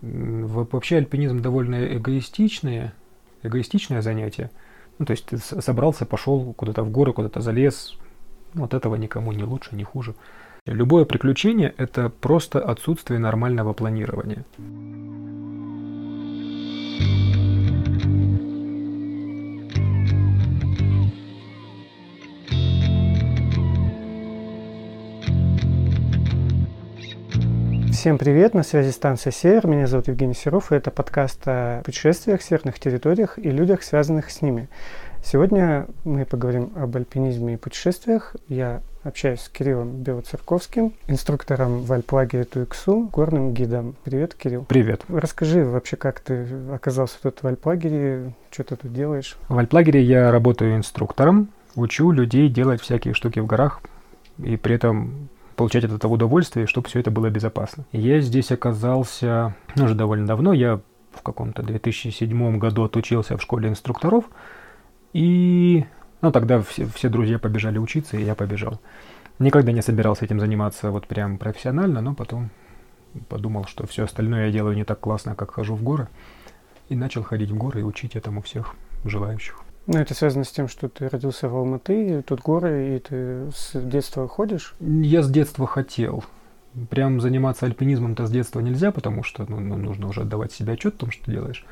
Вообще альпинизм довольно эгоистичное, эгоистичное занятие. Ну, то есть ты собрался, пошел куда-то в горы, куда-то залез. Вот этого никому не лучше, не хуже. Любое приключение – это просто отсутствие нормального планирования. Всем привет, на связи станция «Север», меня зовут Евгений Серов, и это подкаст о путешествиях, северных территориях и людях, связанных с ними. Сегодня мы поговорим об альпинизме и путешествиях. Я общаюсь с Кириллом Белоцерковским, инструктором в альплагере Туиксу, горным гидом. Привет, Кирилл. Привет. Расскажи вообще, как ты оказался тут в альплагере, что ты тут делаешь? В альплагере я работаю инструктором, учу людей делать всякие штуки в горах, и при этом получать от этого удовольствие, чтобы все это было безопасно. Я здесь оказался ну, уже довольно давно. Я в каком-то 2007 году отучился в школе инструкторов. И ну, тогда все, все друзья побежали учиться, и я побежал. Никогда не собирался этим заниматься вот прям профессионально, но потом подумал, что все остальное я делаю не так классно, как хожу в горы. И начал ходить в горы и учить этому всех желающих. Ну, это связано с тем, что ты родился в Алматы, тут горы, и ты с детства ходишь? Я с детства хотел. Прям заниматься альпинизмом-то с детства нельзя, потому что ну, ну, нужно уже отдавать себе отчет о том, что делаешь.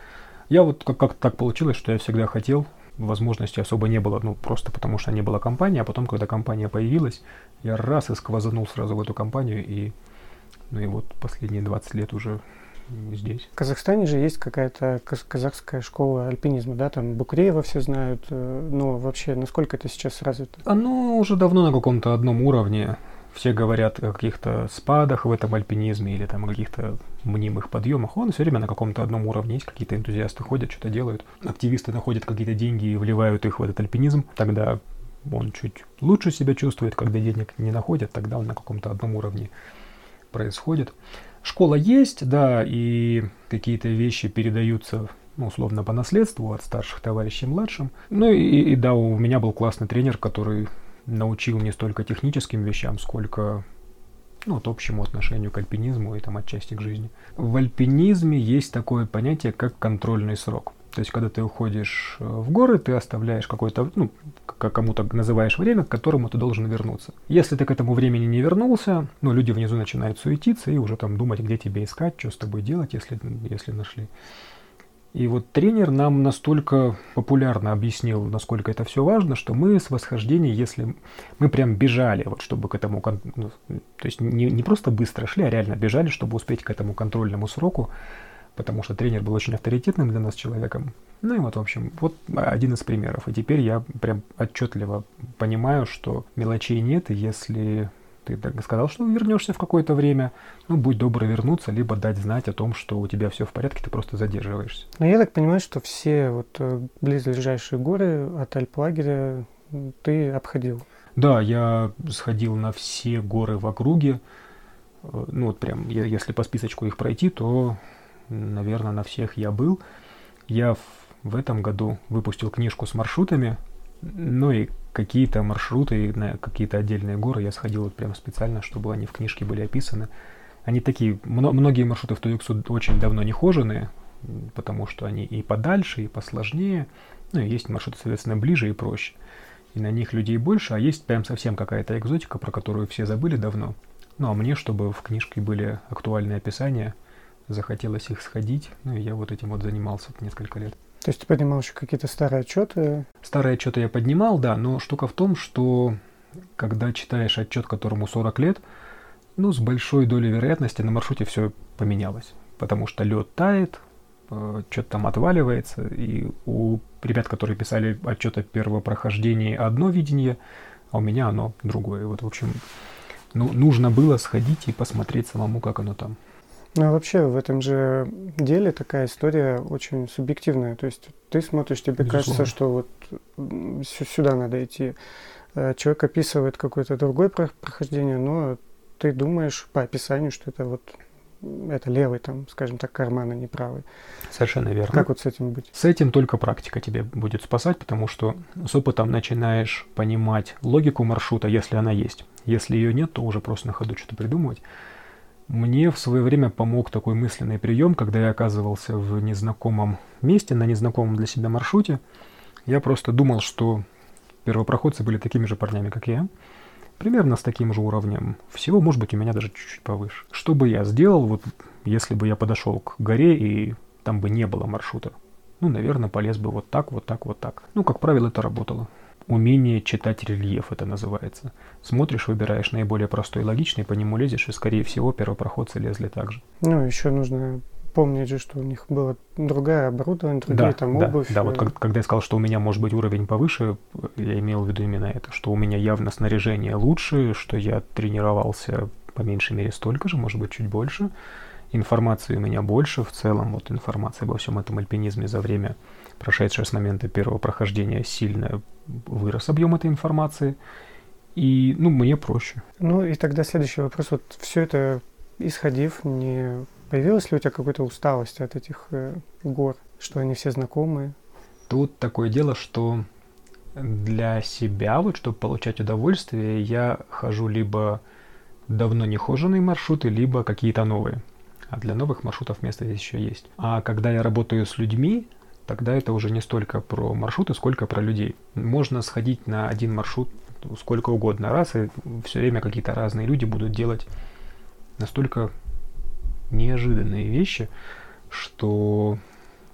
Я вот как- как так получилось, что я всегда хотел, возможности особо не было, ну, просто потому что не было компании, а потом, когда компания появилась, я раз и сквозанул сразу в эту компанию, и, ну, и вот последние 20 лет уже здесь. В Казахстане же есть какая-то казахская школа альпинизма, да, там Букреева все знают, э, но вообще насколько это сейчас развито? Оно уже давно на каком-то одном уровне. Все говорят о каких-то спадах в этом альпинизме или там о каких-то мнимых подъемах. Он все время на каком-то одном уровне есть. Какие-то энтузиасты ходят, что-то делают. Активисты находят какие-то деньги и вливают их в этот альпинизм. Тогда он чуть лучше себя чувствует. Когда денег не находят, тогда он на каком-то одном уровне происходит. Школа есть, да, и какие-то вещи передаются ну, условно по наследству от старших товарищей младшим. Ну и, и да, у меня был классный тренер, который научил не столько техническим вещам, сколько ну, вот общему отношению к альпинизму и там отчасти к жизни. В альпинизме есть такое понятие, как контрольный срок. То есть, когда ты уходишь э, в горы, ты оставляешь какое-то, ну, как кому-то называешь время, к которому ты должен вернуться. Если ты к этому времени не вернулся, ну, люди внизу начинают суетиться и уже там думать, где тебе искать, что с тобой делать, если, если нашли. И вот тренер нам настолько популярно объяснил, насколько это все важно, что мы с восхождения, если мы прям бежали, вот чтобы к этому, ну, то есть не, не просто быстро шли, а реально бежали, чтобы успеть к этому контрольному сроку, потому что тренер был очень авторитетным для нас человеком. Ну и вот, в общем, вот один из примеров. И теперь я прям отчетливо понимаю, что мелочей нет, и если ты так сказал, что вернешься в какое-то время, ну, будь добр вернуться, либо дать знать о том, что у тебя все в порядке, ты просто задерживаешься. Но я так понимаю, что все вот э, близлежащие горы от Альплагеря ты обходил. Да, я сходил на все горы в округе. Э, ну, вот прям, если по списочку их пройти, то наверное, на всех я был. Я в, в этом году выпустил книжку с маршрутами, ну и какие-то маршруты на какие-то отдельные горы я сходил вот прям специально, чтобы они в книжке были описаны. Они такие, многие маршруты в Туюксу очень давно не хоженые, потому что они и подальше, и посложнее. Ну и есть маршруты, соответственно, ближе и проще. И на них людей больше, а есть прям совсем какая-то экзотика, про которую все забыли давно. Ну а мне, чтобы в книжке были актуальные описания – захотелось их сходить, ну и я вот этим вот занимался несколько лет. То есть ты поднимал еще какие-то старые отчеты? Старые отчеты я поднимал, да, но штука в том, что когда читаешь отчет, которому 40 лет, ну, с большой долей вероятности на маршруте все поменялось, потому что лед тает, э, что-то там отваливается, и у ребят, которые писали отчет о первопрохождении, одно видение, а у меня оно другое. Вот, в общем, ну, нужно было сходить и посмотреть самому, как оно там. Ну, а вообще в этом же деле такая история очень субъективная. То есть ты смотришь, тебе Безусловно. кажется, что вот сюда надо идти. Э, человек описывает какое-то другое прохождение, но ты думаешь по описанию, что это вот это левый, там, скажем так, карман, а не правый. Совершенно верно. Как вот с этим быть? С этим только практика тебе будет спасать, потому что с опытом начинаешь понимать логику маршрута, если она есть. Если ее нет, то уже просто на ходу что-то придумывать. Мне в свое время помог такой мысленный прием, когда я оказывался в незнакомом месте, на незнакомом для себя маршруте. Я просто думал, что первопроходцы были такими же парнями, как я, примерно с таким же уровнем. Всего, может быть, у меня даже чуть-чуть повыше. Что бы я сделал, вот если бы я подошел к горе и там бы не было маршрута? Ну, наверное, полез бы вот так, вот так, вот так. Ну, как правило, это работало. Умение читать рельеф это называется. Смотришь, выбираешь наиболее простой и логичный, по нему лезешь, и, скорее всего, первопроходцы лезли так же. Ну, еще нужно помнить же, что у них было другая оборудование, другие да, там обувь. Да, да, вот как, когда я сказал, что у меня может быть уровень повыше, я имел в виду именно это, что у меня явно снаряжение лучше, что я тренировался по меньшей мере столько же, может быть, чуть больше. Информации у меня больше в целом, вот информация обо всем этом альпинизме за время, прошедшее с момента первого прохождения, сильно вырос объем этой информации. И, ну, мне проще. Ну, и тогда следующий вопрос. Вот все это исходив, не Появилась ли у тебя какая-то усталость от этих э, гор, что они все знакомые? Тут такое дело, что для себя, вот чтобы получать удовольствие, я хожу либо давно не хоженые маршруты, либо какие-то новые. А для новых маршрутов место здесь еще есть. А когда я работаю с людьми, тогда это уже не столько про маршруты, сколько про людей. Можно сходить на один маршрут сколько угодно раз, и все время какие-то разные люди будут делать настолько неожиданные вещи, что,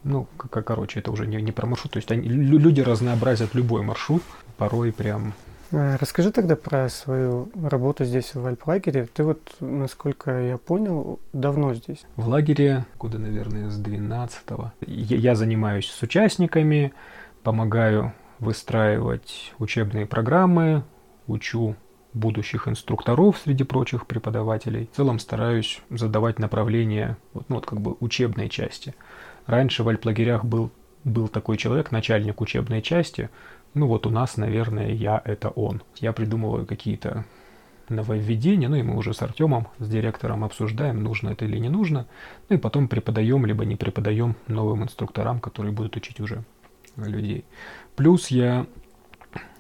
ну, короче, это уже не, не про маршрут. То есть они, люди разнообразят любой маршрут, порой прям Расскажи тогда про свою работу здесь, в Альплагере. Ты вот, насколько я понял, давно здесь? В лагере, куда, наверное, с 12-го. Я, я занимаюсь с участниками, помогаю выстраивать учебные программы, учу будущих инструкторов среди прочих преподавателей. В целом стараюсь задавать направление, вот, ну вот как бы учебной части. Раньше в альплагерях был, был такой человек, начальник учебной части. Ну вот у нас, наверное, я это он. Я придумываю какие-то нововведения, ну и мы уже с Артемом, с директором обсуждаем, нужно это или не нужно. Ну и потом преподаем, либо не преподаем новым инструкторам, которые будут учить уже людей. Плюс я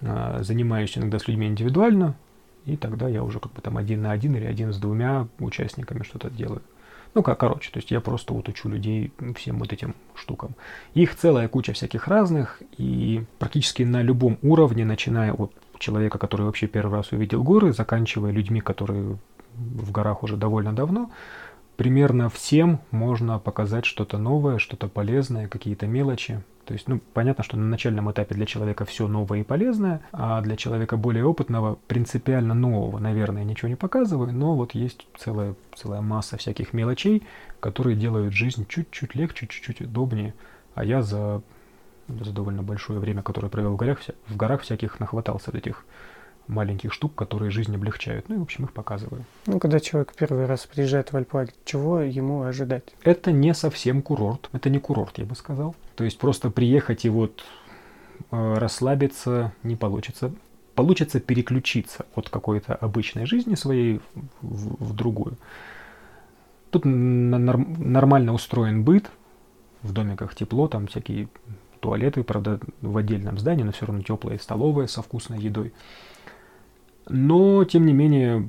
э, занимаюсь иногда с людьми индивидуально, и тогда я уже как бы там один на один или один с двумя участниками что-то делаю. Ну, как, короче, то есть я просто вот учу людей всем вот этим штукам. Их целая куча всяких разных, и практически на любом уровне, начиная от человека, который вообще первый раз увидел горы, заканчивая людьми, которые в горах уже довольно давно, примерно всем можно показать что-то новое, что-то полезное, какие-то мелочи. То есть, ну, понятно, что на начальном этапе для человека все новое и полезное, а для человека более опытного, принципиально нового, наверное, ничего не показываю, но вот есть целая, целая масса всяких мелочей, которые делают жизнь чуть-чуть легче, чуть-чуть удобнее. А я за, за довольно большое время, которое провел в горах, в горах всяких нахватался этих маленьких штук, которые жизнь облегчают. Ну и, в общем, их показываю. Ну, когда человек первый раз приезжает в Альплаги, чего ему ожидать? Это не совсем курорт. Это не курорт, я бы сказал. То есть просто приехать и вот э, расслабиться не получится. Получится переключиться от какой-то обычной жизни своей в, в другую. Тут нормально устроен быт, в домиках тепло, там всякие туалеты, правда, в отдельном здании, но все равно теплые столовые со вкусной едой. Но, тем не менее,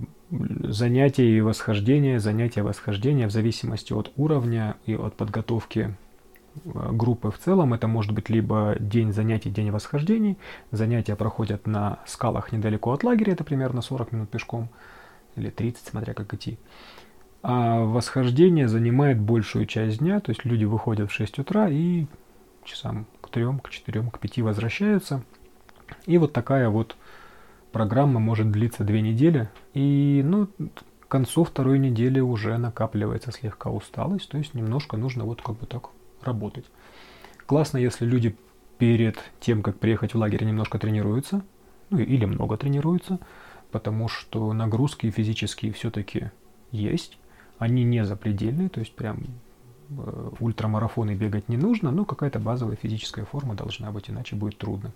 занятия и восхождения, занятия восхождения в зависимости от уровня и от подготовки э, группы в целом. Это может быть либо день занятий, день восхождений. Занятия проходят на скалах недалеко от лагеря, это примерно 40 минут пешком, или 30, смотря как идти. А восхождение занимает большую часть дня, то есть люди выходят в 6 утра и часам к 3, к 4, к 5 возвращаются. И вот такая вот программа может длиться две недели, и ну, к концу второй недели уже накапливается слегка усталость, то есть немножко нужно вот как бы так работать. Классно, если люди перед тем, как приехать в лагерь, немножко тренируются, ну или много тренируются, потому что нагрузки физические все-таки есть, они не запредельные, то есть прям э, ультрамарафоны бегать не нужно, но какая-то базовая физическая форма должна быть, иначе будет трудно.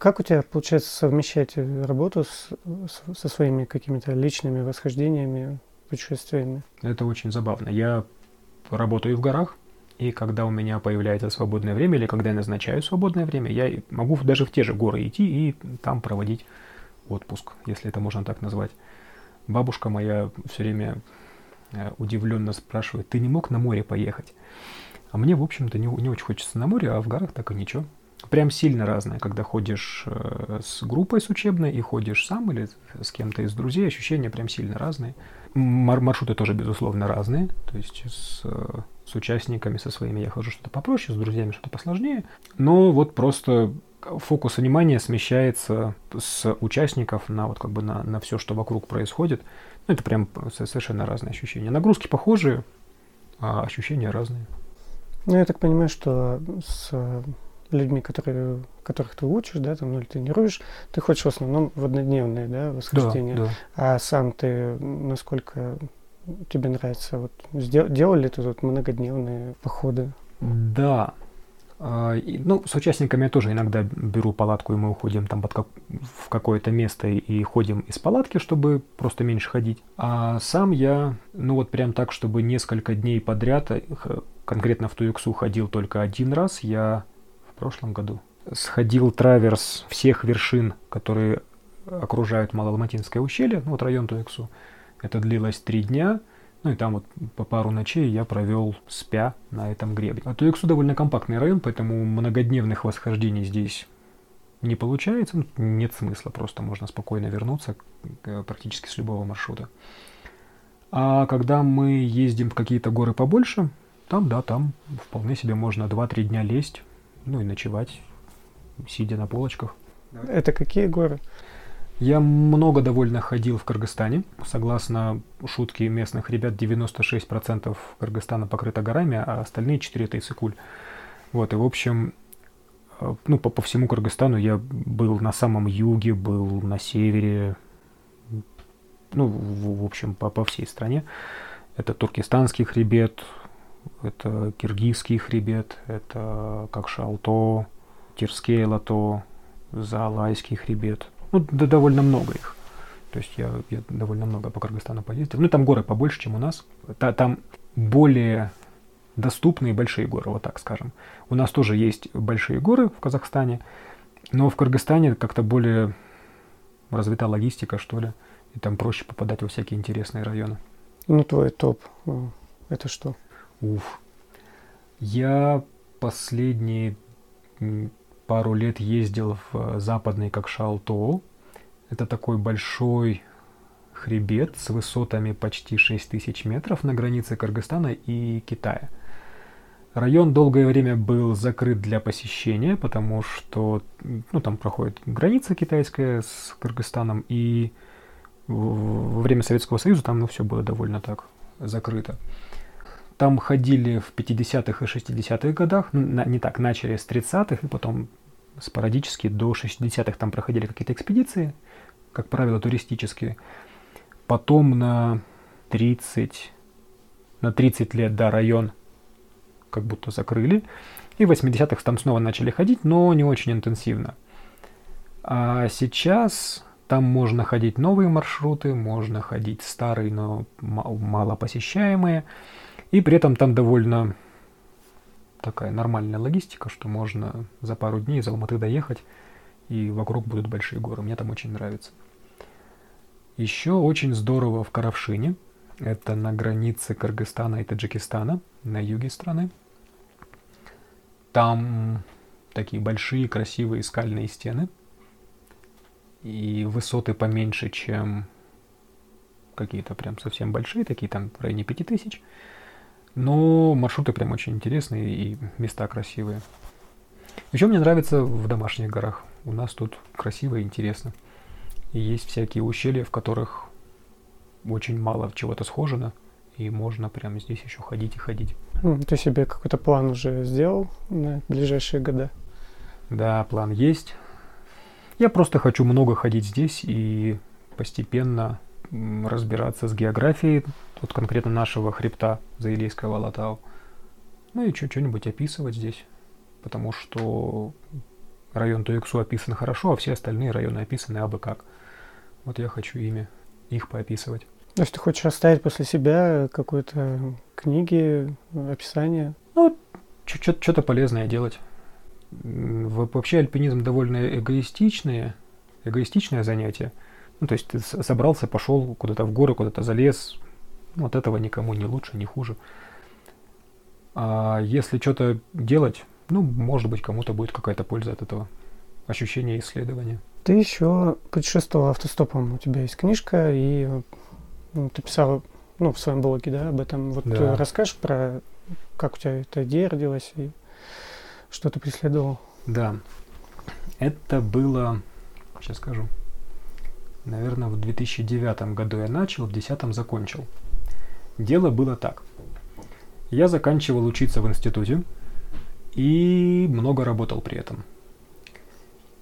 Как у тебя получается совмещать э, работу с, с, со своими какими-то личными восхождениями, путешествиями? Это очень забавно. Я работаю в горах, и когда у меня появляется свободное время, или когда я назначаю свободное время, я могу даже в те же горы идти и там проводить отпуск, если это можно так назвать. Бабушка моя все время э, удивленно спрашивает, ты не мог на море поехать? А мне, в общем-то, не, не очень хочется на море, а в горах так и ничего. Прям сильно разное, когда ходишь э, с группой с учебной и ходишь сам или с кем-то из друзей, ощущения прям сильно разные. Мар- маршруты тоже, безусловно, разные. То есть с, с участниками, со своими я хожу что-то попроще, с друзьями что-то посложнее. Но вот просто фокус внимания смещается с участников на вот как бы на, на все, что вокруг происходит. Ну, это прям совершенно разные ощущения. Нагрузки похожие, а ощущения разные. Ну, я так понимаю, что с людьми, которые, которых ты учишь, да, там, ну, или тренируешь, ты хочешь в основном в однодневное, да, восхождение. Да, да. А сам ты насколько тебе нравится? Вот сдел, делали ты тут многодневные походы? Да. А, ну, с участниками я тоже иногда беру палатку, и мы уходим там под как, в какое-то место и ходим из палатки, чтобы просто меньше ходить. А сам я, ну вот прям так, чтобы несколько дней подряд, э, конкретно в Туюксу ходил только один раз. Я прошлом году. Сходил траверс всех вершин, которые окружают Малоалматинское ущелье, ну вот район Туэксу. Это длилось три дня, ну и там вот по пару ночей я провел спя на этом гребне. А Туэксу довольно компактный район, поэтому многодневных восхождений здесь не получается. Ну, нет смысла, просто можно спокойно вернуться практически с любого маршрута. А когда мы ездим в какие-то горы побольше, там, да, там вполне себе можно 2-3 дня лезть, ну и ночевать, сидя на полочках. Это какие горы? Я много довольно ходил в Кыргызстане. Согласно шутке местных ребят, 96% Кыргызстана покрыто горами, а остальные 4 это Исыкуль. Вот, и в общем, э, ну, по, по всему Кыргызстану я был на самом юге, был на севере, ну, в, в общем, по, по всей стране. Это Туркестанский хребет, это киргизский хребет, это как Шалто, Тирскее лото, Заалайский хребет. Ну, да, довольно много их. То есть я, я довольно много по Кыргызстану поездил. Ну, там горы побольше, чем у нас. Та, там более доступные большие горы, вот так скажем. У нас тоже есть большие горы в Казахстане, но в Кыргызстане как-то более развита логистика, что ли, и там проще попадать во всякие интересные районы. Ну, твой топ, это что? Уф. Я последние пару лет ездил в э, западный как Шалтоу. Это такой большой хребет с высотами почти 6000 метров на границе Кыргызстана и Китая. Район долгое время был закрыт для посещения, потому что ну, там проходит граница китайская с Кыргызстаном, и во время Советского Союза там ну, все было довольно так закрыто. Там ходили в 50-х и 60-х годах, ну, не так, начали с 30-х, и потом спорадически до 60-х там проходили какие-то экспедиции, как правило, туристические. Потом на 30, на 30 лет, да, район как будто закрыли. И в 80-х там снова начали ходить, но не очень интенсивно. А сейчас там можно ходить новые маршруты, можно ходить старые, но мало посещаемые. И при этом там довольно такая нормальная логистика, что можно за пару дней из Алматы доехать, и вокруг будут большие горы. Мне там очень нравится. Еще очень здорово в Каравшине. Это на границе Кыргызстана и Таджикистана, на юге страны. Там такие большие красивые скальные стены. И высоты поменьше, чем какие-то прям совсем большие, такие там в районе 5000. тысяч но маршруты прям очень интересные и места красивые. Еще мне нравится в домашних горах. У нас тут красиво и интересно. И есть всякие ущелья, в которых очень мало чего-то схожено, и можно прямо здесь еще ходить и ходить. Ты себе какой-то план уже сделал на ближайшие года? Да, план есть. Я просто хочу много ходить здесь и постепенно разбираться с географией, вот конкретно нашего хребта Заилейского Алатау. Ну и что-нибудь описывать здесь, потому что район Туексу описан хорошо, а все остальные районы описаны абы как. Вот я хочу ими, их поописывать. То есть ты хочешь оставить после себя какой-то книги, описание? Ну, что-то полезное делать. Вообще альпинизм довольно эгоистичное, эгоистичное занятие. Ну, то есть ты собрался, пошел куда-то в горы, куда-то залез, Ну, от этого никому не лучше, не хуже. А если что-то делать, ну, может быть, кому-то будет какая-то польза от этого ощущения исследования. Ты еще путешествовал автостопом. У тебя есть книжка, и ну, ты писал ну, в своем блоге, да, об этом. Вот да. расскажешь про как у тебя эта идея родилась и что ты преследовал? Да. Это было, сейчас скажу, наверное, в 2009 году я начал, в 2010 закончил. Дело было так. Я заканчивал учиться в институте и много работал при этом.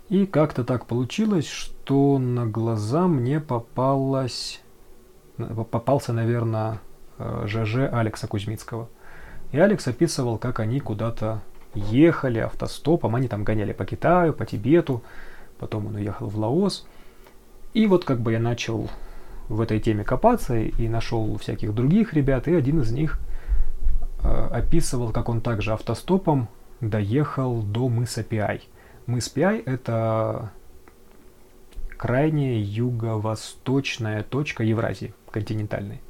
И как-то так получилось, что на глаза мне попалась, попался, наверное, ЖЖ э, Алекса Кузьмицкого. И Алекс описывал, как они куда-то ехали автостопом, они там гоняли по Китаю, по Тибету, потом он уехал в Лаос. И вот как бы я начал в этой теме копаться и нашел всяких других ребят, и один из них э, описывал, как он также автостопом доехал до мыса Пиай. Мыс Пиай – это крайняя юго-восточная точка Евразии континентальной.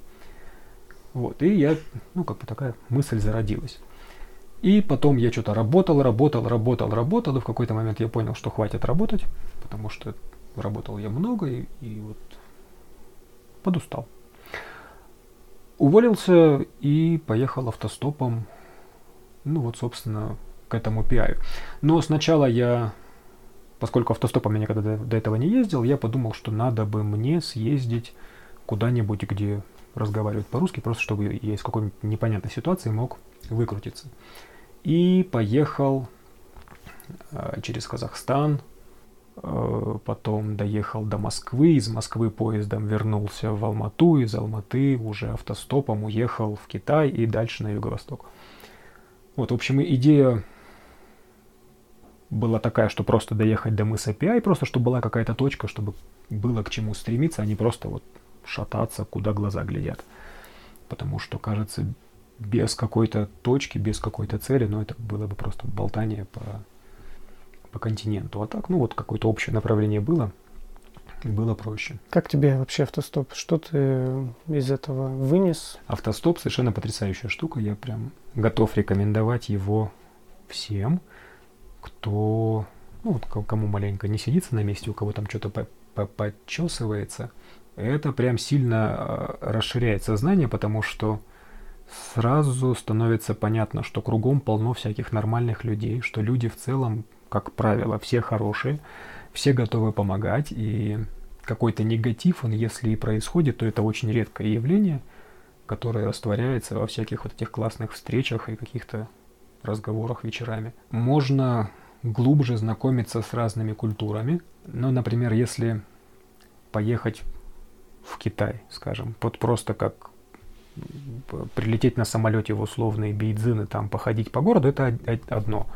Вот, и я, ну, как бы такая мысль зародилась. И потом я что-то работал, работал, работал, работал, и в какой-то момент я понял, что хватит работать, потому что работал я много и, и вот подустал. Уволился и поехал автостопом, ну вот, собственно, к этому пиаю. Но сначала я, поскольку автостопом я никогда до, этого не ездил, я подумал, что надо бы мне съездить куда-нибудь, где разговаривают по-русски, просто чтобы я из какой-нибудь непонятной ситуации мог выкрутиться. И поехал э, через Казахстан, потом доехал до Москвы, из Москвы поездом вернулся в Алмату, из Алматы уже автостопом уехал в Китай и дальше на юго-восток. Вот, в общем, идея была такая, что просто доехать до мыса Пиай, просто чтобы была какая-то точка, чтобы было к чему стремиться, а не просто вот шататься, куда глаза глядят. Потому что, кажется, без какой-то точки, без какой-то цели, ну, это было бы просто болтание по, по континенту. А так, ну, вот какое-то общее направление было, было проще. Как тебе вообще автостоп? Что ты из этого вынес? Автостоп совершенно потрясающая штука. Я прям готов рекомендовать его всем, кто, ну, вот кому маленько не сидится на месте, у кого там что-то по по подчесывается – это прям сильно э, расширяет сознание, потому что сразу становится понятно, что кругом полно всяких нормальных людей, что люди в целом, как правило, все хорошие, все готовы помогать, и какой-то негатив, он если и происходит, то это очень редкое явление, которое растворяется во всяких вот этих классных встречах и каких-то разговорах вечерами. Можно глубже знакомиться с разными культурами. Ну, например, если поехать в Китай, скажем. Вот просто как прилететь на самолете в условные бейдзины, там походить по городу, это одно.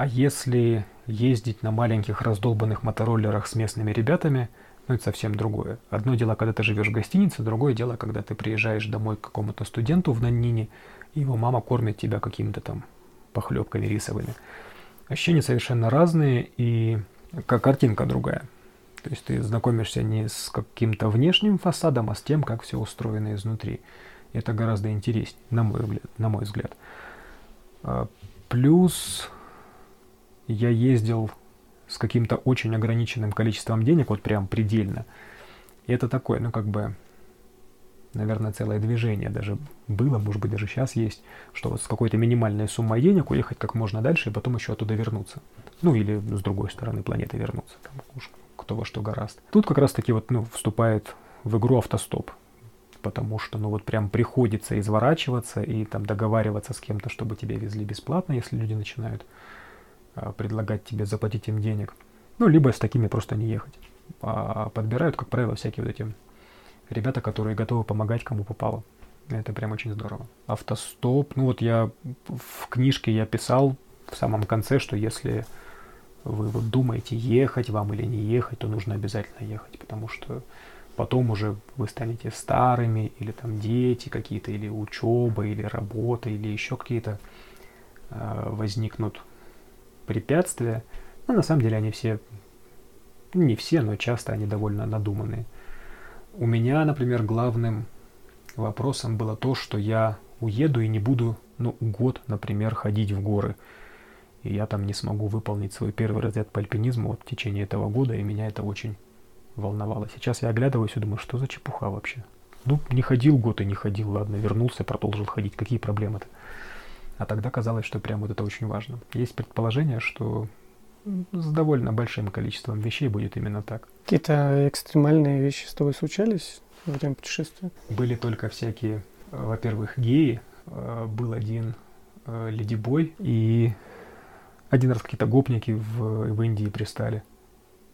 А если ездить на маленьких раздолбанных мотороллерах с местными ребятами, ну это совсем другое. Одно дело, когда ты живешь в гостинице, другое дело, когда ты приезжаешь домой к какому-то студенту в Наннине, и его мама кормит тебя какими-то там похлебками рисовыми. Ощущения совершенно разные, и как картинка другая. То есть ты знакомишься не с каким-то внешним фасадом, а с тем, как все устроено изнутри. Это гораздо интереснее, на мой взгляд. На мой взгляд. А, плюс я ездил с каким-то очень ограниченным количеством денег, вот прям предельно. И это такое, ну как бы, наверное, целое движение даже было, может быть, даже сейчас есть, что вот с какой-то минимальной суммой денег уехать как можно дальше и потом еще оттуда вернуться. Ну или с другой стороны планеты вернуться. Там, уж кто во что гораст. Тут как раз таки вот, ну, вступает в игру автостоп, потому что, ну, вот прям приходится изворачиваться и там договариваться с кем-то, чтобы тебя везли бесплатно, если люди начинают предлагать тебе заплатить им денег. Ну, либо с такими просто не ехать. А подбирают, как правило, всякие вот эти ребята, которые готовы помогать кому попало. Это прям очень здорово. Автостоп, ну вот я в книжке я писал в самом конце, что если вы вот думаете, ехать вам или не ехать, то нужно обязательно ехать, потому что потом уже вы станете старыми, или там дети какие-то, или учеба, или работа, или еще какие-то э, возникнут препятствия. Но на самом деле они все, не все, но часто они довольно надуманные. У меня, например, главным вопросом было то, что я уеду и не буду, ну, год, например, ходить в горы. И я там не смогу выполнить свой первый разряд по альпинизму вот в течение этого года, и меня это очень волновало. Сейчас я оглядываюсь и думаю, что за чепуха вообще? Ну, не ходил год и не ходил, ладно, вернулся, продолжил ходить. Какие проблемы-то? А тогда казалось, что прям вот это очень важно. Есть предположение, что с довольно большим количеством вещей будет именно так. Какие-то экстремальные вещи с тобой случались во время путешествия? Были только всякие, э, во-первых, геи. Э, был один э, ледибой, и один раз какие-то гопники в, в Индии пристали.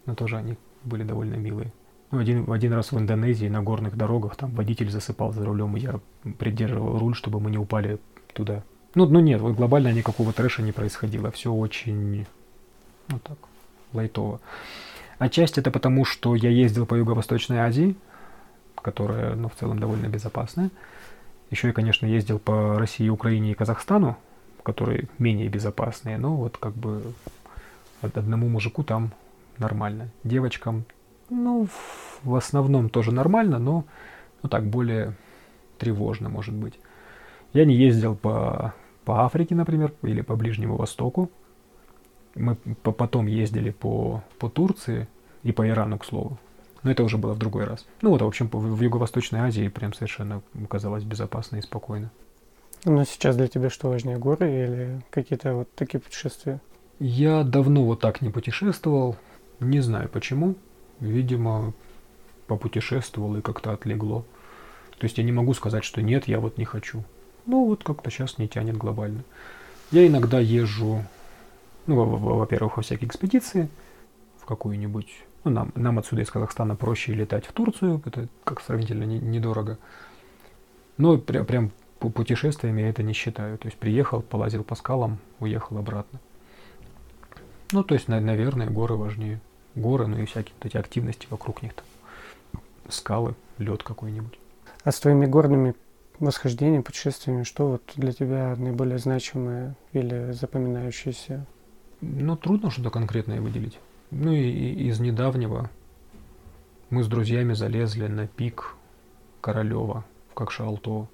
Но тоже они были довольно милые. Ну, один, один раз в Индонезии на горных дорогах там водитель засыпал за рулем, и я придерживал руль, чтобы мы не упали туда. Ну, ну нет, вот глобально никакого трэша не происходило. Все очень, ну так, лайтово. Отчасти это потому, что я ездил по Юго-Восточной Азии, которая, ну, в целом довольно безопасная. Еще я, конечно, ездил по России, Украине и Казахстану, которые менее безопасные, но вот как бы одному мужику там нормально. Девочкам ну, в основном тоже нормально, но ну, так более тревожно может быть. Я не ездил по, по Африке, например, или по Ближнему Востоку. Мы по, потом ездили по, по Турции и по Ирану, к слову. Но это уже было в другой раз. Ну вот, в общем, в Юго-Восточной Азии прям совершенно казалось безопасно и спокойно. Но сейчас для тебя что важнее, горы или какие-то вот такие путешествия? Я давно вот так не путешествовал. Не знаю почему видимо, попутешествовал и как-то отлегло. То есть я не могу сказать, что нет, я вот не хочу. Ну вот как-то сейчас не тянет глобально. Я иногда езжу, ну, во-первых, во всякие экспедиции, в какую-нибудь... Ну, нам, нам отсюда из Казахстана проще летать в Турцию, это как сравнительно не, недорого. Но прям, прям путешествиями я это не считаю. То есть приехал, полазил по скалам, уехал обратно. Ну, то есть, наверное, горы важнее горы, ну и всякие вот эти активности вокруг них, там, скалы, лед какой-нибудь. А с твоими горными восхождениями, путешествиями, что вот для тебя наиболее значимое или запоминающееся? Ну, трудно что-то конкретное выделить. Ну и, и из недавнего мы с друзьями залезли на пик Королева в Кокшалто.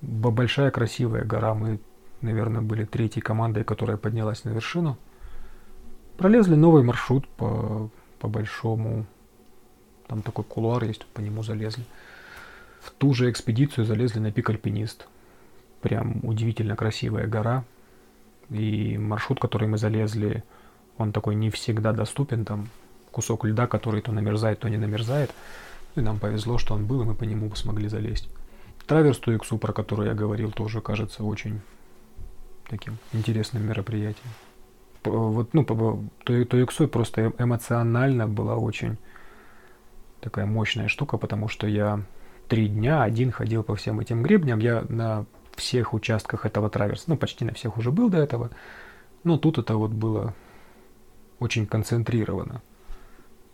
Большая красивая гора. Мы, наверное, были третьей командой, которая поднялась на вершину – Пролезли новый маршрут по, по большому. Там такой кулуар есть, по нему залезли. Ту же экспедицию залезли на пик Альпинист. Прям удивительно красивая гора. И маршрут, который мы залезли, он такой не всегда доступен. Там кусок льда, который то намерзает, то не намерзает. И нам повезло, что он был, и мы по нему смогли залезть. Траверс Туиксу, про который я говорил, тоже кажется очень таким интересным мероприятием вот, ну, то Иксой просто эмоционально была очень такая мощная штука, потому что я три дня один ходил по всем этим гребням. Я на всех участках этого траверса, ну, почти на всех уже был до этого. Но тут это вот было очень концентрировано.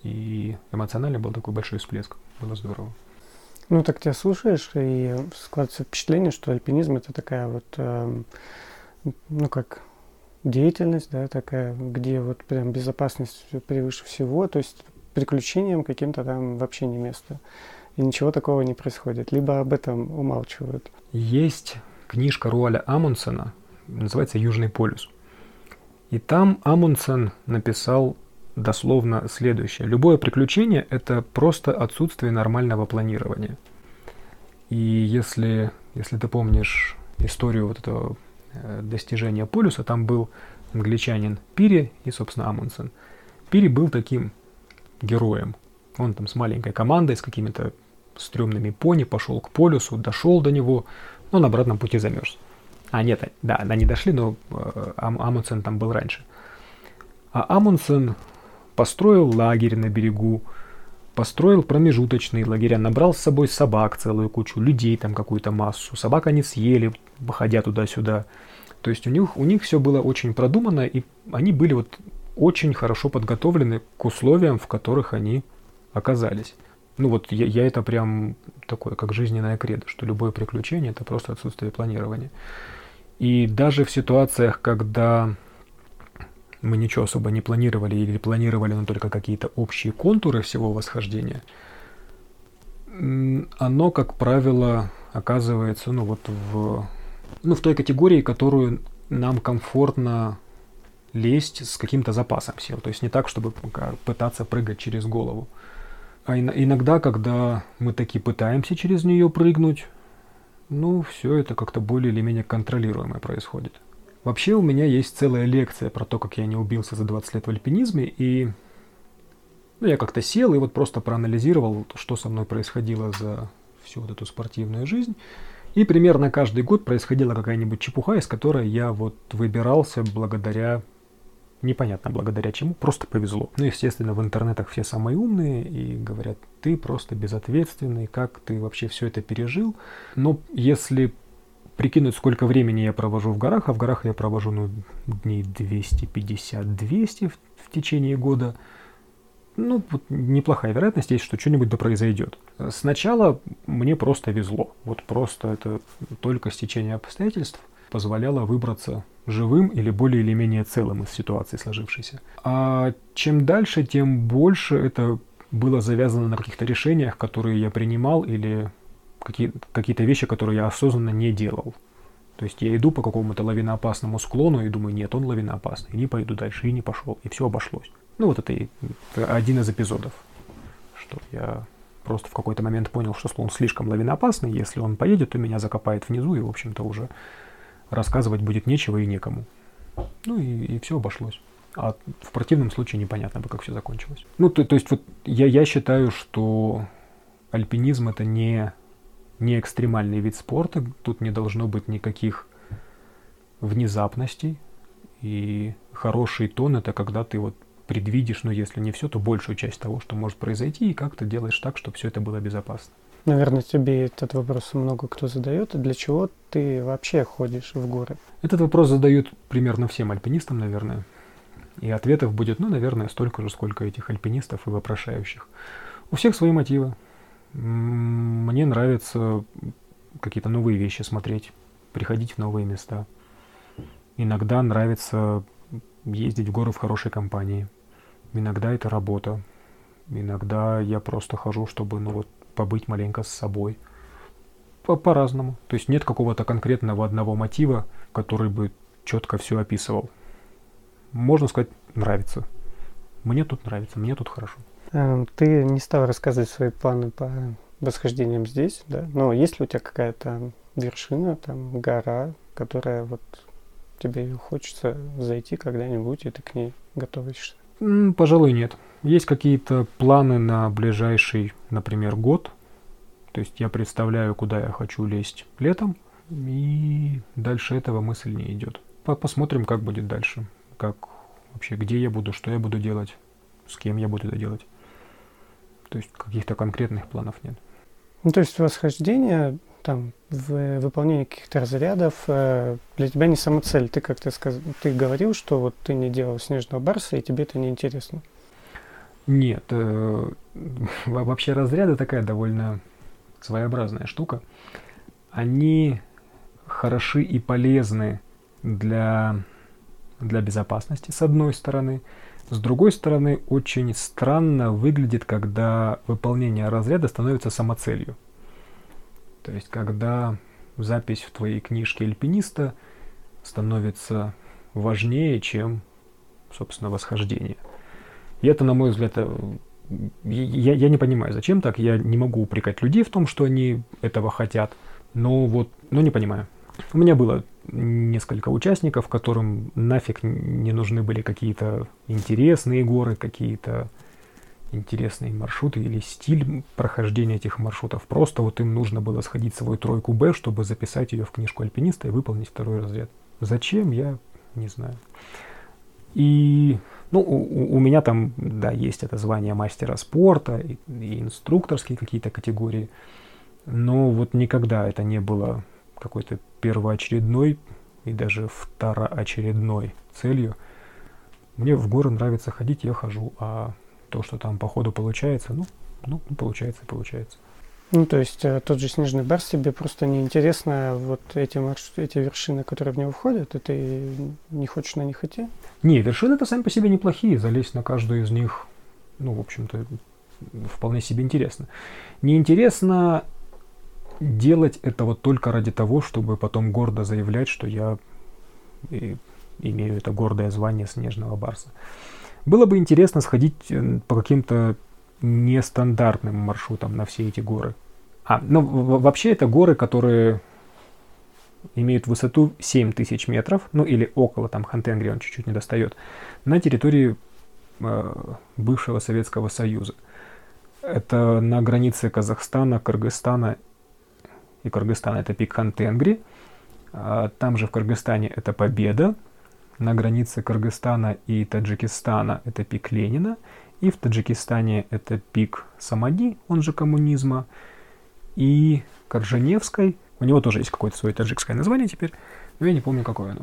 И эмоционально был такой большой всплеск. Было здорово. Ну, так тебя слушаешь, и складывается впечатление, что альпинизм это такая вот, э, ну, как деятельность, да, такая, где вот прям безопасность превыше всего, то есть приключениям каким-то там вообще не место. И ничего такого не происходит. Либо об этом умалчивают. Есть книжка Руаля Амундсена, называется «Южный полюс». И там Амундсен написал дословно следующее. Любое приключение – это просто отсутствие нормального планирования. И если, если ты помнишь историю вот этого Э, достижения полюса, там был англичанин Пири и, собственно, Амундсен. Пири был таким героем. Он там с маленькой командой, с какими-то стрёмными пони пошел к полюсу, дошел до него, но на обратном пути замерз. А, нет, да, они дошли, но э, Амундсен там был раньше. А Амундсен построил лагерь на берегу, построил промежуточные лагеря, набрал с собой собак целую кучу, людей там какую-то массу. Собак они съели, выходя туда-сюда. То есть у них, у них все было очень продумано, и они были вот очень хорошо подготовлены к условиям, в которых они оказались. Ну вот я, я это прям такое, как жизненная кредо, что любое приключение это просто отсутствие планирования. И даже в ситуациях, когда мы ничего особо не планировали или планировали, но только какие-то общие контуры всего восхождения, Оно, как правило, оказывается, ну вот в, ну, в той категории, которую нам комфортно лезть с каким-то запасом сил. То есть не так, чтобы пытаться прыгать через голову. А иногда, когда мы таки пытаемся через нее прыгнуть, ну, все это как-то более или менее контролируемо происходит. Вообще у меня есть целая лекция про то, как я не убился за 20 лет в альпинизме, и ну, я как-то сел и вот просто проанализировал, что со мной происходило за всю вот эту спортивную жизнь. И примерно каждый год происходила какая-нибудь чепуха, из которой я вот выбирался благодаря непонятно благодаря чему, просто повезло. Ну, естественно, в интернетах все самые умные и говорят, ты просто безответственный, как ты вообще все это пережил. Но если прикинуть, сколько времени я провожу в горах, а в горах я провожу ну, дней 250-200 в, в течение года, ну, вот неплохая вероятность есть, что что-нибудь да произойдет. Сначала мне просто везло. Вот просто это только стечение обстоятельств позволяло выбраться живым или более или менее целым из ситуации сложившейся. А чем дальше, тем больше это было завязано на каких-то решениях, которые я принимал или какие- какие-то вещи, которые я осознанно не делал. То есть я иду по какому-то лавиноопасному склону и думаю, нет, он лавиноопасный, и не пойду дальше, и не пошел, и все обошлось. Ну вот это, и, это один из эпизодов, что я просто в какой-то момент понял, что склон слишком лавиноопасный, если он поедет, то меня закопает внизу, и, в общем-то, уже рассказывать будет нечего и некому. Ну и, и все обошлось. А в противном случае непонятно бы, как все закончилось. Ну, то, то есть вот я, я считаю, что альпинизм это не, не экстремальный вид спорта, тут не должно быть никаких внезапностей. И хороший тон это когда ты вот предвидишь, ну если не все, то большую часть того, что может произойти, и как ты делаешь так, чтобы все это было безопасно. Наверное, тебе этот вопрос много кто задает. Для чего ты вообще ходишь в горы? Этот вопрос задают примерно всем альпинистам, наверное. И ответов будет, ну, наверное, столько же, сколько этих альпинистов и вопрошающих. У всех свои мотивы. Мне нравится какие-то новые вещи смотреть, приходить в новые места. Иногда нравится ездить в горы в хорошей компании. Иногда это работа. Иногда я просто хожу, чтобы, ну вот, побыть маленько с собой. По-разному. То есть нет какого-то конкретного одного мотива, который бы четко все описывал. Можно сказать, нравится. Мне тут нравится, мне тут хорошо. Эм, ты не стал рассказывать свои планы по восхождениям здесь, да? Но есть ли у тебя какая-то вершина, там, гора, которая вот тебе хочется зайти когда-нибудь, и ты к ней готовишься? Пожалуй, нет. Есть какие-то планы на ближайший, например, год. То есть я представляю, куда я хочу лезть летом, и дальше этого мысль не идет. Посмотрим, как будет дальше. Как вообще, где я буду, что я буду делать, с кем я буду это делать. То есть каких-то конкретных планов нет. Ну, то есть восхождение там в выполнении каких-то разрядов э, для тебя не самоцель. Ты как-то сказал, ты говорил, что вот ты не делал снежного барса, и тебе это не интересно. Нет, э, вообще разряды такая довольно своеобразная штука. Они хороши и полезны для, для безопасности, с одной стороны. С другой стороны, очень странно выглядит, когда выполнение разряда становится самоцелью. То есть, когда запись в твоей книжке альпиниста становится важнее, чем, собственно, восхождение – и это, на мой взгляд, э, я, я не понимаю, зачем так. Я не могу упрекать людей в том, что они этого хотят. Но вот, ну не понимаю. У меня было несколько участников, которым нафиг не нужны были какие-то интересные горы, какие-то интересные маршруты или стиль прохождения этих маршрутов. Просто вот им нужно было сходить свою тройку Б, чтобы записать ее в книжку альпиниста и выполнить второй разряд. Зачем, я не знаю. И ну, у, у меня там, да, есть это звание мастера спорта и, и инструкторские какие-то категории, но вот никогда это не было какой-то первоочередной и даже второочередной целью. Мне в горы нравится ходить, я хожу, а то, что там по ходу получается, ну, ну, получается получается. Ну, то есть э, тот же снежный барс тебе просто неинтересно вот эти, марш... эти вершины, которые в него входят, и ты не хочешь на них идти? Не, вершины-то сами по себе неплохие. Залезть на каждую из них, ну, в общем-то, вполне себе интересно. Неинтересно делать это вот только ради того, чтобы потом гордо заявлять, что я имею это гордое звание снежного барса. Было бы интересно сходить э, по каким-то нестандартным маршрутам на все эти горы. А, ну вообще это горы, которые имеют высоту 7000 метров, ну или около, там Хантенгри он чуть-чуть не достает, на территории э, бывшего Советского Союза. Это на границе Казахстана, Кыргызстана и Кыргызстана это пик Хантенгри. А там же в Кыргызстане это Победа. На границе Кыргызстана и Таджикистана это пик Ленина. И в Таджикистане это пик Самади, он же коммунизма. И Корженевской, у него тоже есть какое-то свое таджикское название теперь, но я не помню, какое оно.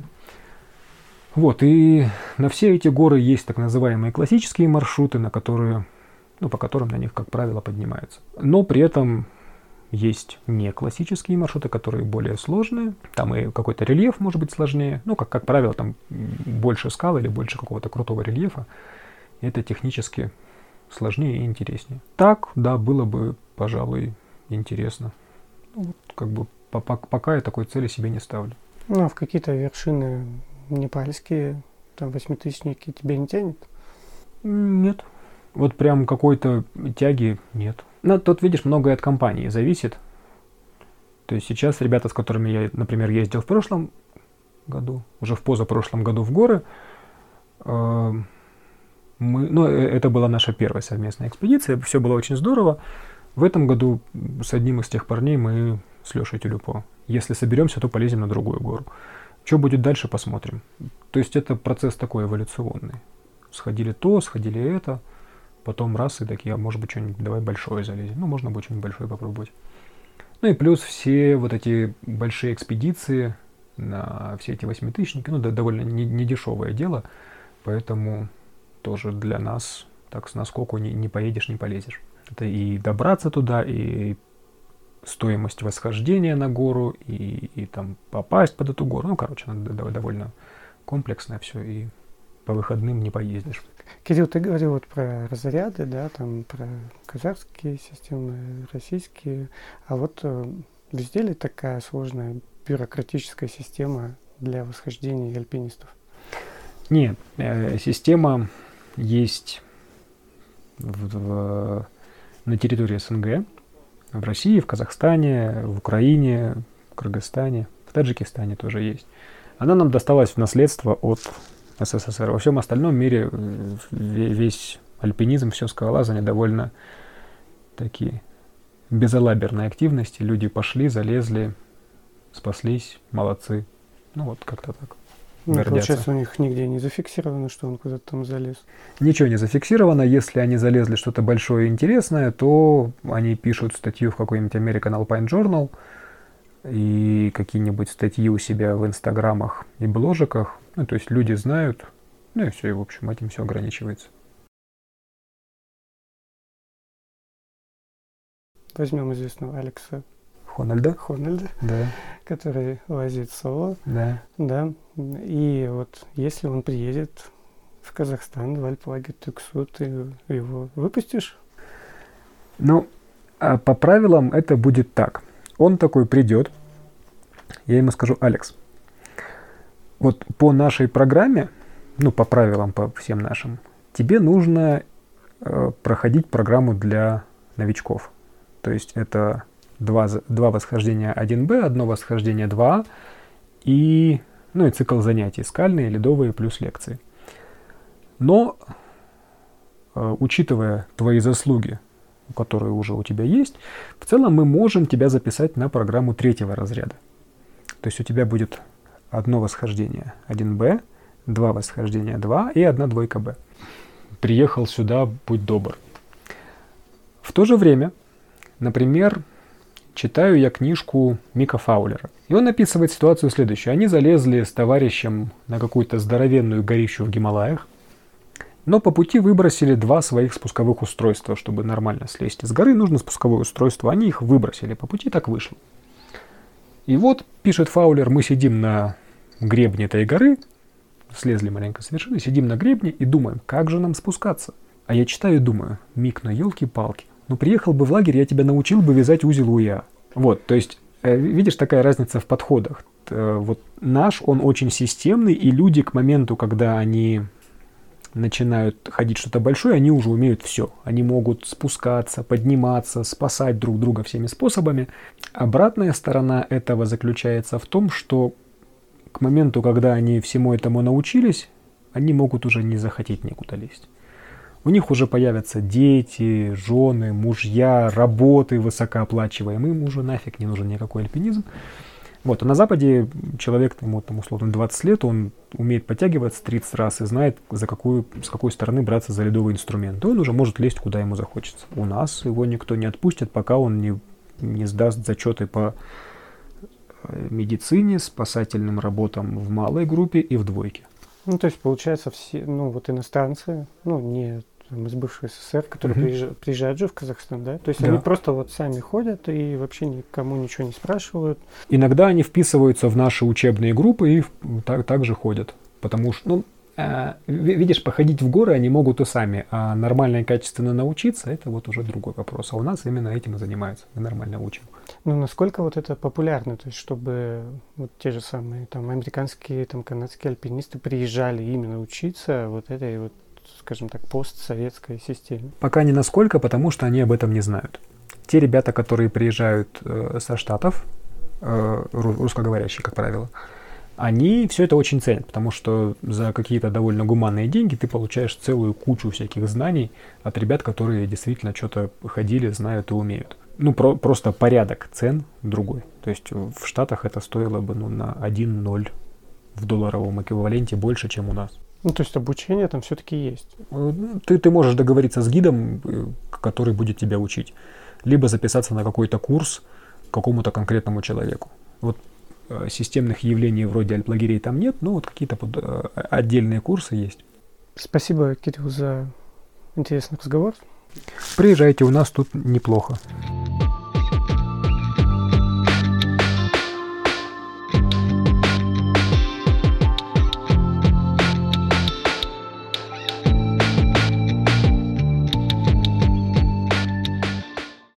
Вот, и на все эти горы есть так называемые классические маршруты, на которые, ну, по которым на них, как правило, поднимаются. Но при этом есть не классические маршруты, которые более сложные. Там и какой-то рельеф может быть сложнее. Ну, как, как правило, там больше скал или больше какого-то крутого рельефа. Это технически сложнее и интереснее. Так, да, было бы, пожалуй, интересно. Ну, вот, как бы пока я такой цели себе не ставлю. Ну, а в какие-то вершины непальские, там, восьмитысячники тебе не тянет? Нет. Вот прям какой-то тяги нет. Ну, тут, видишь, многое от компании зависит. То есть сейчас ребята, с которыми я, например, ездил в прошлом году, уже в позапрошлом году в горы, э, мы, ну, э, это была наша первая совместная экспедиция, все было очень здорово. В этом году с одним из тех парней мы с Лешей Тюлюпо. Если соберемся, то полезем на другую гору. Что будет дальше, посмотрим. То есть это процесс такой эволюционный. Сходили то, сходили это – потом раз и такие, а может быть что-нибудь, давай большое залезем. Ну, можно будет что-нибудь большое попробовать. Ну и плюс все вот эти большие экспедиции на все эти восьмитысячники, ну, да, довольно недешевое не дело, поэтому тоже для нас так с наскоку не, не поедешь, не полезешь. Это и добраться туда, и стоимость восхождения на гору, и, и там попасть под эту гору. Ну, короче, довольно комплексное все, и по выходным не поездишь. Кирилл, ты говорил вот про разряды, да, там про казахские системы, российские, а вот э, везде ли такая сложная бюрократическая система для восхождения альпинистов? Нет, э, система есть в, в, на территории СНГ, в России, в Казахстане, в Украине, в Кыргызстане, в Таджикистане тоже есть. Она нам досталась в наследство от СССР. Во всем остальном мире э, весь альпинизм, все скалолазание довольно такие безалаберные активности. Люди пошли, залезли, спаслись, молодцы. Ну вот как-то так. Ну, получается, у них нигде не зафиксировано, что он куда-то там залез. Ничего не зафиксировано. Если они залезли что-то большое и интересное, то они пишут статью в какой-нибудь American Alpine Journal и какие-нибудь статьи у себя в инстаграмах и бложиках, ну, то есть люди знают, ну и все, и в общем этим все ограничивается. Возьмем известного Алекса Хональда. Хональда, да. который лазит соло. Да. Да. И вот если он приедет в Казахстан, в Альплагер Тюксу, ты его выпустишь? Ну, а по правилам это будет так. Он такой придет, я ему скажу, Алекс, вот по нашей программе, ну, по правилам, по всем нашим, тебе нужно э, проходить программу для новичков. То есть это два, два восхождения 1Б, одно восхождение 2А и, ну, и цикл занятий скальные, ледовые плюс лекции. Но, э, учитывая твои заслуги, которые уже у тебя есть, в целом мы можем тебя записать на программу третьего разряда. То есть у тебя будет одно восхождение 1Б, два восхождения 2 и одна двойка Б. Приехал сюда, будь добр. В то же время, например, читаю я книжку Мика Фаулера. И он описывает ситуацию следующую. Они залезли с товарищем на какую-то здоровенную горищу в Гималаях, но по пути выбросили два своих спусковых устройства, чтобы нормально слезть с горы. Нужно спусковое устройство. Они их выбросили. По пути так вышло. И вот, пишет Фаулер, мы сидим на гребне этой горы, слезли маленько с вершины, сидим на гребне и думаем, как же нам спускаться. А я читаю и думаю, Мик, ну елки-палки. Ну приехал бы в лагерь, я тебя научил бы вязать узел уя. Вот, то есть, э, видишь, такая разница в подходах. Э, вот наш, он очень системный, и люди к моменту, когда они начинают ходить что-то большое, они уже умеют все. Они могут спускаться, подниматься, спасать друг друга всеми способами. Обратная сторона этого заключается в том, что к моменту, когда они всему этому научились, они могут уже не захотеть никуда лезть. У них уже появятся дети, жены, мужья, работы высокооплачиваемые. Им уже нафиг не нужен никакой альпинизм. Вот, а на Западе человек, ему там условно 20 лет, он умеет подтягиваться 30 раз и знает, за какую, с какой стороны браться за ледовый инструмент. И он уже может лезть, куда ему захочется. У нас его никто не отпустит, пока он не, не сдаст зачеты по э, медицине, спасательным работам в малой группе и в двойке. Ну, то есть, получается, все, ну, вот иностранцы, ну, не там, из бывшего СССР, которые mm-hmm. приезжают, приезжают же в Казахстан, да? То есть да. они просто вот сами ходят и вообще никому ничего не спрашивают. Иногда они вписываются в наши учебные группы и так, так же ходят. Потому что, ну, э, видишь, походить в горы они могут и сами, а нормально и качественно научиться, это вот уже другой вопрос. А у нас именно этим и занимаются, мы нормально учим. Ну, насколько вот это популярно, то есть, чтобы вот те же самые там американские, там канадские альпинисты приезжали именно учиться вот этой вот скажем так, постсоветской системе? Пока не насколько, потому что они об этом не знают. Те ребята, которые приезжают э, со Штатов, э, русскоговорящие, как правило, они все это очень ценят, потому что за какие-то довольно гуманные деньги ты получаешь целую кучу всяких знаний от ребят, которые действительно что-то ходили, знают и умеют. Ну, про, просто порядок цен другой. То есть в Штатах это стоило бы ну, на 1-0 в долларовом эквиваленте больше, чем у нас. Ну, то есть обучение там все-таки есть. Э, ты, ты можешь договориться с гидом, э, который будет тебя учить, либо записаться на какой-то курс какому-то конкретному человеку. Вот э, системных явлений вроде альплагерей там нет, но вот какие-то под, отдельные курсы есть. Спасибо, Кирилл, за интересный разговор. Приезжайте, у нас тут неплохо.